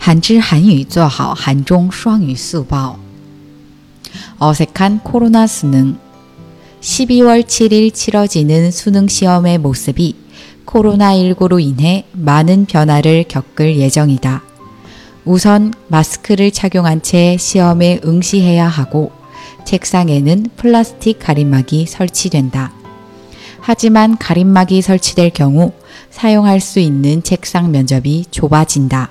한知한유做好한중双语速报 어색한 코로나 수능 12월 7일 치러지는 수능 시험의 모습이 코로나19로 인해 많은 변화를 겪을 예정이다. 우선 마스크를 착용한 채 시험에 응시해야 하고 책상에는 플라스틱 가림막이 설치된다. 하지만 가림막이 설치될 경우 사용할 수 있는 책상 면접이 좁아진다.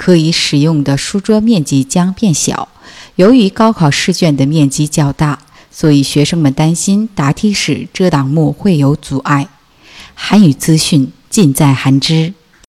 可以使用的书桌面积将变小。由于高考试卷的面积较大，所以学生们担心答题时遮挡幕会有阻碍。韩语资讯尽在韩知。